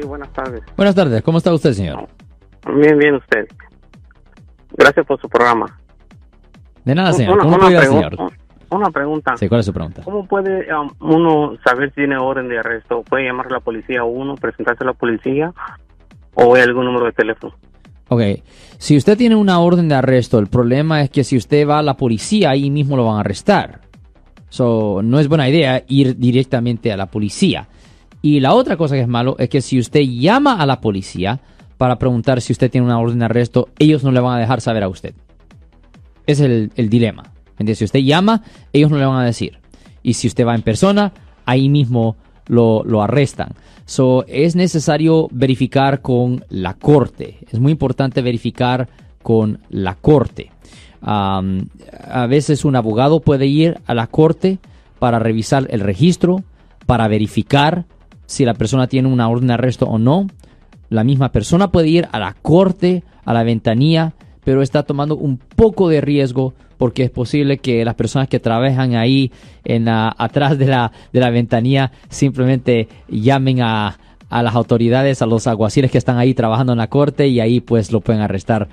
Sí, buenas tardes. Buenas tardes, ¿cómo está usted, señor? Bien, bien usted. Gracias por su programa. De nada, señor. Una, ¿Cómo una puede ayudar, pregun- señor? una pregunta. Sí, ¿cuál es su pregunta? ¿Cómo puede um, uno saber si tiene orden de arresto? ¿Puede llamar a la policía uno, presentarse a la policía o hay algún número de teléfono? Ok, si usted tiene una orden de arresto, el problema es que si usted va a la policía, ahí mismo lo van a arrestar. So, no es buena idea ir directamente a la policía. Y la otra cosa que es malo es que si usted llama a la policía para preguntar si usted tiene una orden de arresto, ellos no le van a dejar saber a usted. Es el, dilema. ¿Entiende? Si usted llama, ellos no le van a decir. Y si usted va en persona, ahí mismo lo, lo arrestan. So, es necesario verificar con la corte. Es muy importante verificar con la corte. A veces un abogado puede ir a la corte para revisar el registro, para verificar si la persona tiene una orden de arresto o no. La misma persona puede ir a la corte, a la ventanilla, pero está tomando un poco de riesgo porque es posible que las personas que trabajan ahí en la- atrás de la, de la ventanilla simplemente llamen a, a las autoridades, a los alguaciles que están ahí trabajando en la corte y ahí pues lo pueden arrestar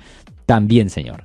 también, señor.